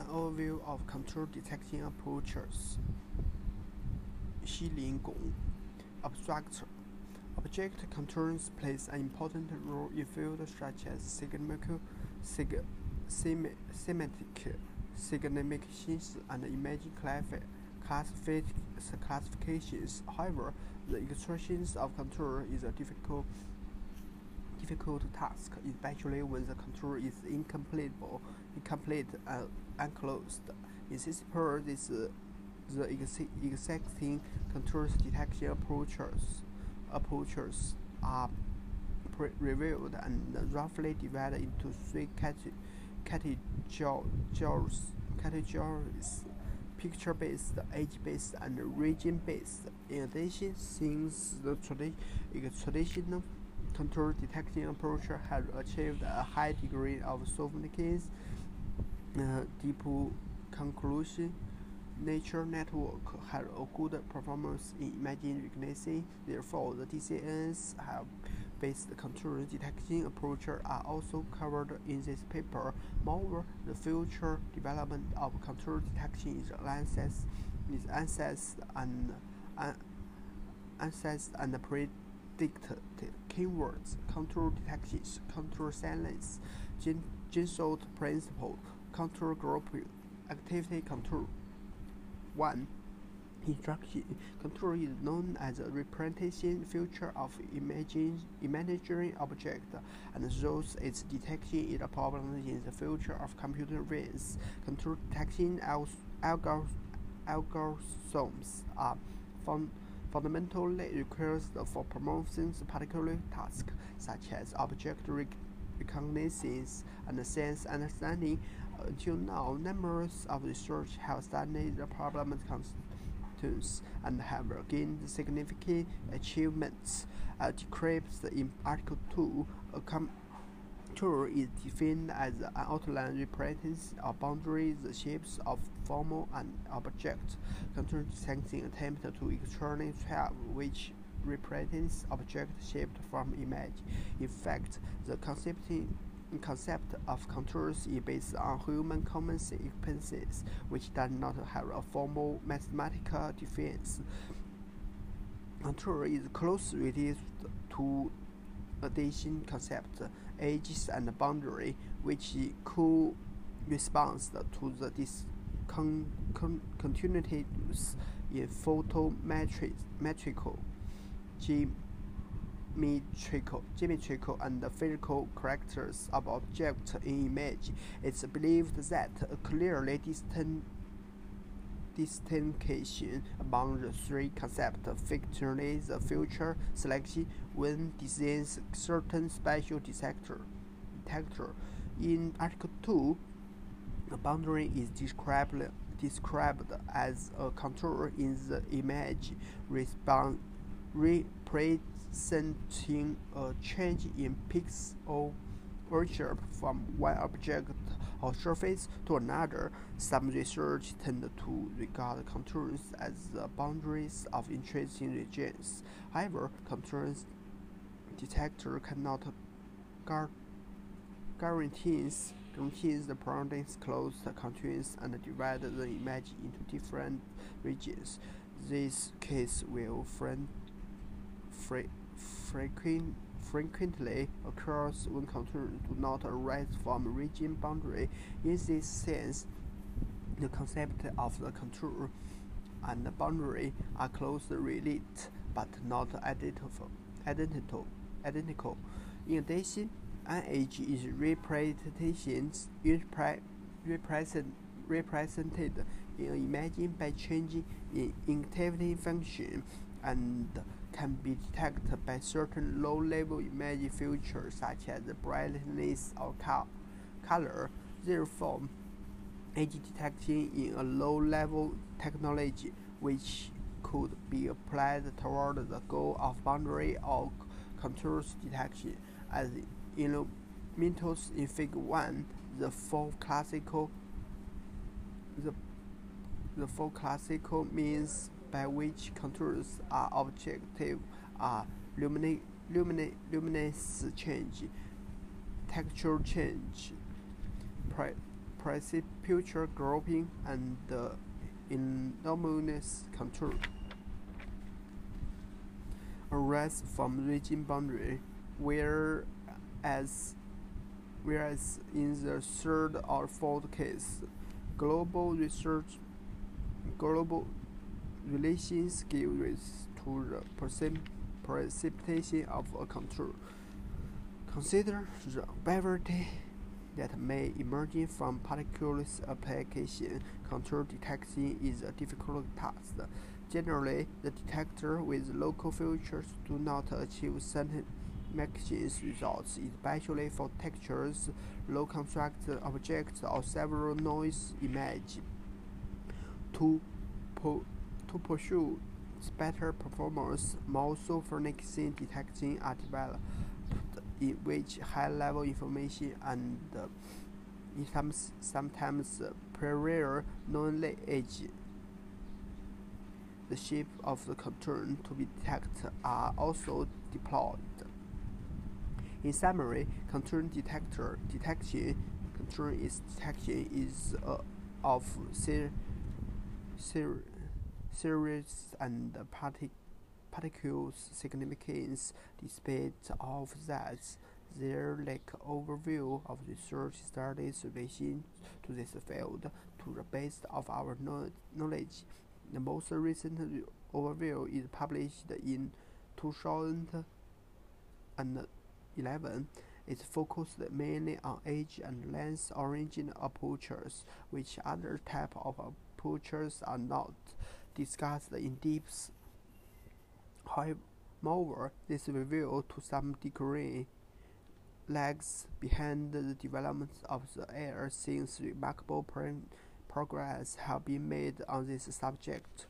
an overview of control detection approaches. Xilin Gong Abstractor Object controls plays an important role in fields such as signal, sig, sem, semantic, semantic and image classifications. However, the extraction of control is a difficult difficult task, especially when the control is incomplete incomplete and unclosed. In this part, this, uh, the existing contours detection approaches, approaches are reviewed and roughly divided into three categories, categories picture-based, edge-based, and region-based. In addition, since the tradi traditional contour detection approach has achieved a high degree of sophistication, uh, deep conclusion, nature network had a good performance in image recognition. Therefore, the DCNs have based control detection approach are also covered in this paper. Moreover, the future development of control detection is assessed, is assessed and uh, assessed and predicted keywords, control detections, control silence, gen Gestalt principle, contour group, activity control. 1. Instruction control is known as a representation feature of imaging, object and thus its detection is a problem in the future of computer vision. Contour detection algorithms are found fundamentally requires for performing particular tasks such as object recognition and sense understanding. Until now, numerous of research have studied the problem constituents and have gained significant achievements. Uh, described in Article 2, a Contour is defined as an outline represents or boundary the shapes of formal and object. Contour sensing attempt to externally track which represents object shaped from image. In fact, the concept concept of contours is based on human common experiences, which does not have a formal mathematical definition. Contour is closely related to addition concept, edges and boundary, which corresponds to the discontinuities in photometric photometrical, geometrical, geometrical and physical characters of objects in image. It's believed that a clearly distinct distinction among the three concepts fictionally the future selection when designs certain special detector. detector. In Article 2, a boundary is described, described as a contour in the image representing a change in pixel worship from one object or surface to another. Some research tend to regard contours as the boundaries of interesting regions. However, contours detector cannot guarantees guarantees the boundaries close the contours and divide the image into different regions. This case will frequent frequently occurs when contours do not arise from region boundary. In this sense, the concept of the contour and the boundary are closely related but not identical. identical. identical. In addition, an edge is representations represent, represented in imagine by changing in activity function and can be detected by certain low-level image features such as brightness or color. Therefore, edge detection in a low-level technology which could be applied toward the goal of boundary or contours detection. As in Figure 1, the four classical the, the four classical means by which contours are objective are lumina lumina luminance change, texture change, precise picture grouping and the anomalous contour. Arise from region boundary, whereas whereas in the third or fourth case, global research global relations give rise to the precipitation of a control. Consider the variety that may emerge from particular application. Control detection is a difficult task. Generally, the detector with local features do not achieve certain maximum results, especially for textures, low contrast objects, or several noise images. To, to pursue better performance, more sophisticated detection are developed in which high-level information and uh, sometimes, sometimes prior knowledge the shape of the contour to be detected are also deployed. In summary, contour detector detection is detection is uh, of ser ser serious and partic significance despite of that their lack overview of research studies relation to this field to the best of our knowledge. The most recent overview is published in 2011. It focused mainly on age and length origin apertures, which other type of apertures are not discussed in depth. However, this review to some degree lags behind the development of the air since remarkable progress have been made on this subject,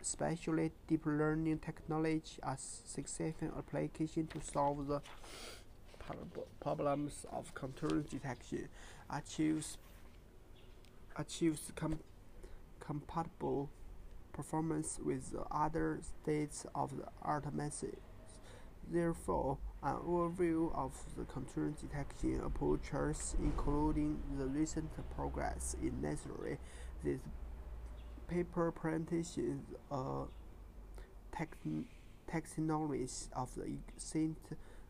especially deep learning technology as successful application to solve the problems of contour detection achieves achieves com compatible performance with the other states of the art methods. Therefore, an overview of the contour detection approaches, including the recent progress, is necessary. This paper presents a taxonomy of the extant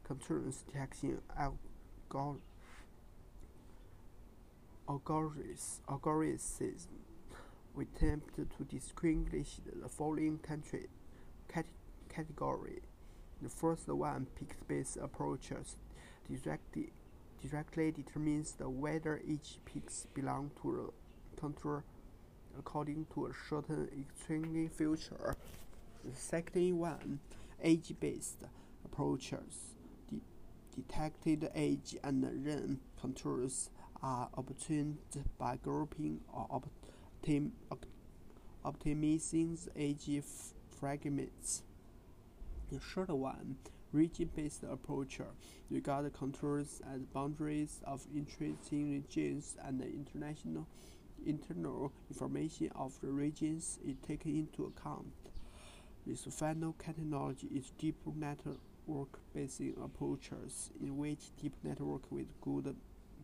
contour detection algorithms. Algorithms we attempt to distinguish the following country cat- category. The first one, peak-based approaches, directly, directly determines the whether each peak belongs to a contour according to a certain extremely feature. The second one, age-based approaches, de detected age and then contours are obtained by grouping or optim optimizing the fragments. The third one, region-based approach, regard contours as boundaries of interesting regions and the international internal information of the regions is taken into account. This final technology is deep network-based approaches in which deep network with good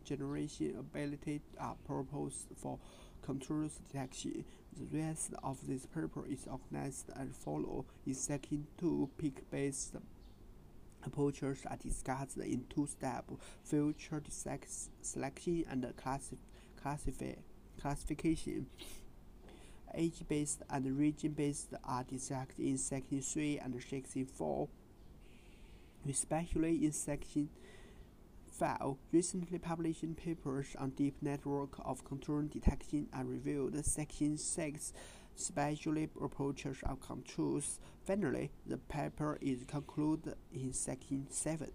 generation ability are proposed for contour detection. The rest of this paper is organized and follow in second two peak-based approaches are discussed in two steps: feature selection and classif classification. Age-based and region-based are discussed in section 3 and section 4, especially in section file recently published papers on deep network of contour detection and reviewed section 6 specially approaches of contours. Finally, the paper is concluded in section 7.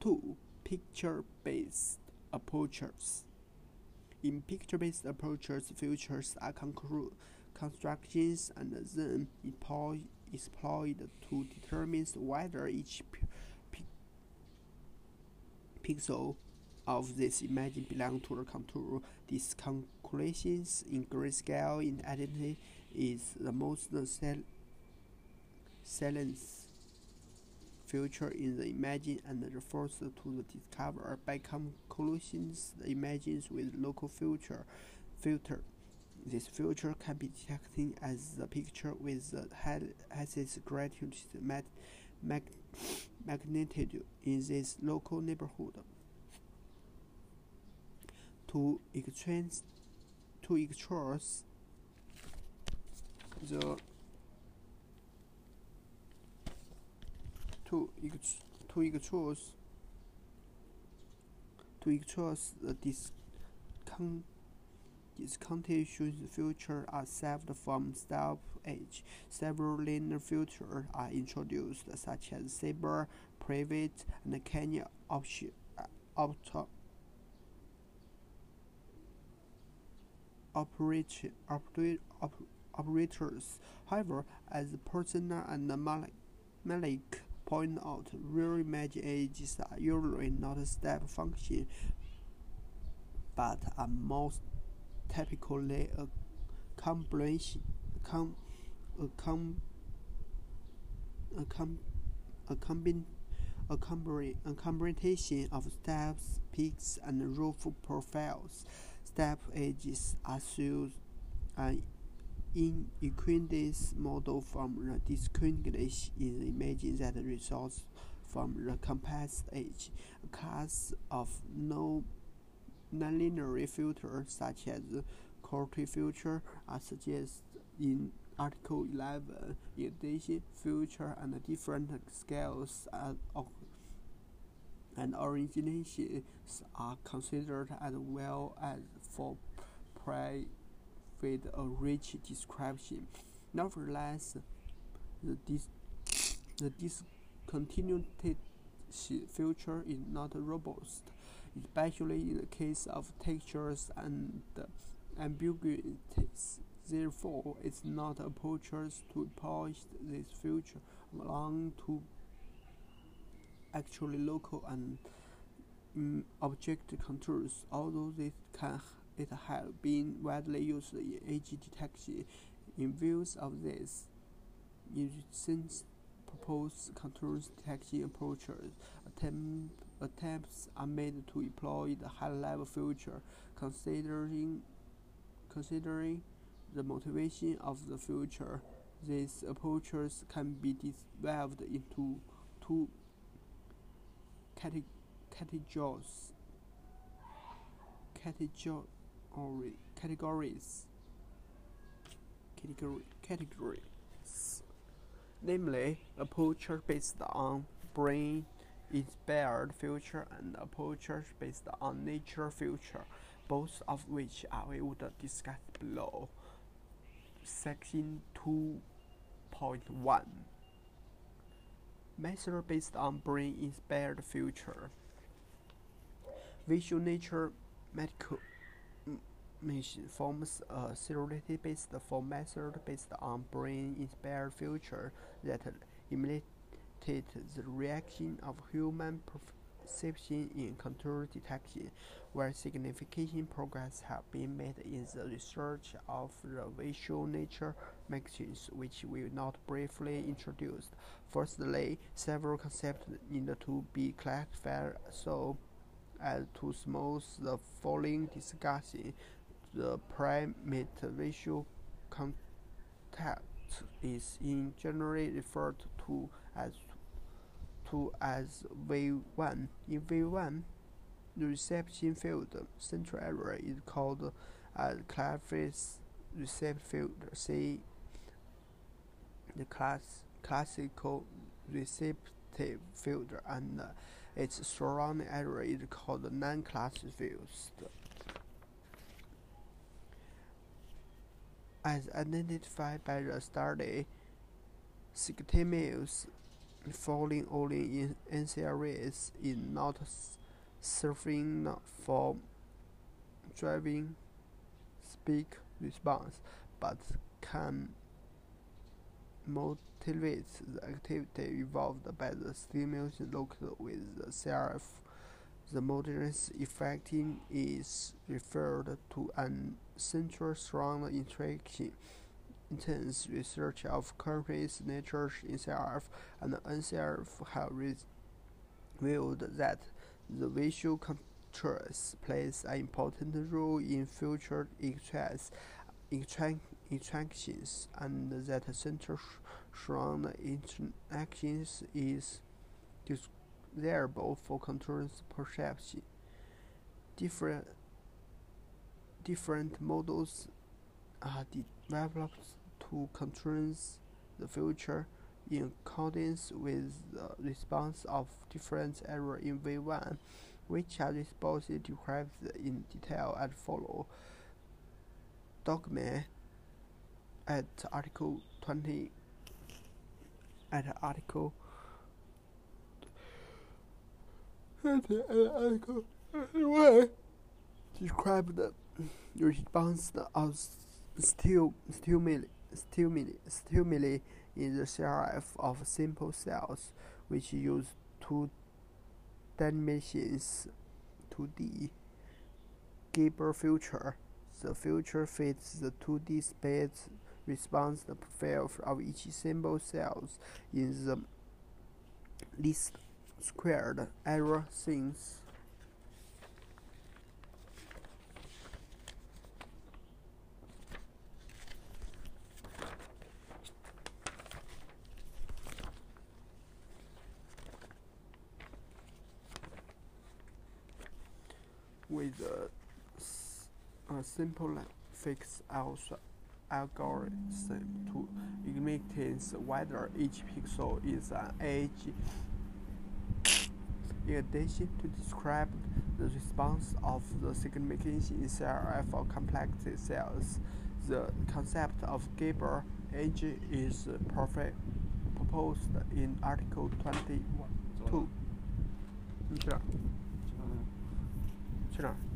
2. Picture-based approaches In picture-based approaches, features are constructions and then exploited to determine whether each pixel of this image belong to the contour. This calculations in grayscale in identity is the most salient future in the image and refers to the discover by conclusions the images with local filter filter. This filter can be detected as the picture with the highest gratitude mag mag magnitude in this local neighborhood. To extract to extract the to ex to extract to extract the discount discontinuous filters are saved from step H. Several linear filters are introduced, such as Sobel, Prewitt, and Canny option, operate, operators. However, as Perona and Malik point out, real image edges are usually not a step function, but are most typically a combination, com, a com, a com, a combination of steps, peaks, and roof profiles. Step edges are used an in Euclidean model from the distinguish in the image that results from the compass edge, a class of no nonlinear filters such as Corti filter are suggested in Article 11. In addition, filter and different scales of and originations are considered as well as for provide a rich description. Nevertheless, the, dis the discontinuity filter is not robust especially in the case of textures and ambiguities. Therefore, it's not appropriate to polish this feature along to actually local and um, object contours, although this can it have been widely used in edge detection. In view of this, in since proposed contours detection approaches, attempt attempts are made to employ the high-level future, considering considering the motivation of the future. These approaches can be divided into two categories. Category, categories. Category, categories. Namely, approaches based on brain inspired future and approaches based on nature future, both of which I would discuss below. Section 2.1 Method based on brain inspired future. Visual nature medical mission forms a seriality based for method based on brain inspired future that the reaction of human perception in contour detection, where significant progress has been made in the research of the visual nature mechanisms, which we will not briefly introduce. Firstly, several concepts need to be clarified so as to smooth the following discussion. The primate visual contact is in general referred to as to as V1. In V1, the reception field central area is called as Clapeyron's reception field. See the class classical receptive field and uh, its surrounding area is called non-classical field. As identified by the study, Sigtemius falling only in NCRS is not serving for driving speak response, but can motivate the activity involved by the stimulation located with the CRF. The motorist effecting is referred to an central strong interaction intense research of countries' nature itself and NCRF have revealed that the visual contrast plays an important role in future interactions and that center surround interactions is desirable for controlling perception. Different different models are developed to control the future in accordance with the response of different errors in V1, which are responses described in detail and follow. Document at Article 20 at Article at Article 1 describe the response of stimuli, stimuli, in the CRF of simple cells, which use two dimensions 2D Gabor filter. The filter fits the 2D space response profile of each simple cells in the least squared error since with a, a simple fixed algorithm to indicate whether each pixel is an edge. In addition to describe the response of the signification in CRF for complex cells, the concept of Gabor edge is proposed in Article 21. 去哪儿？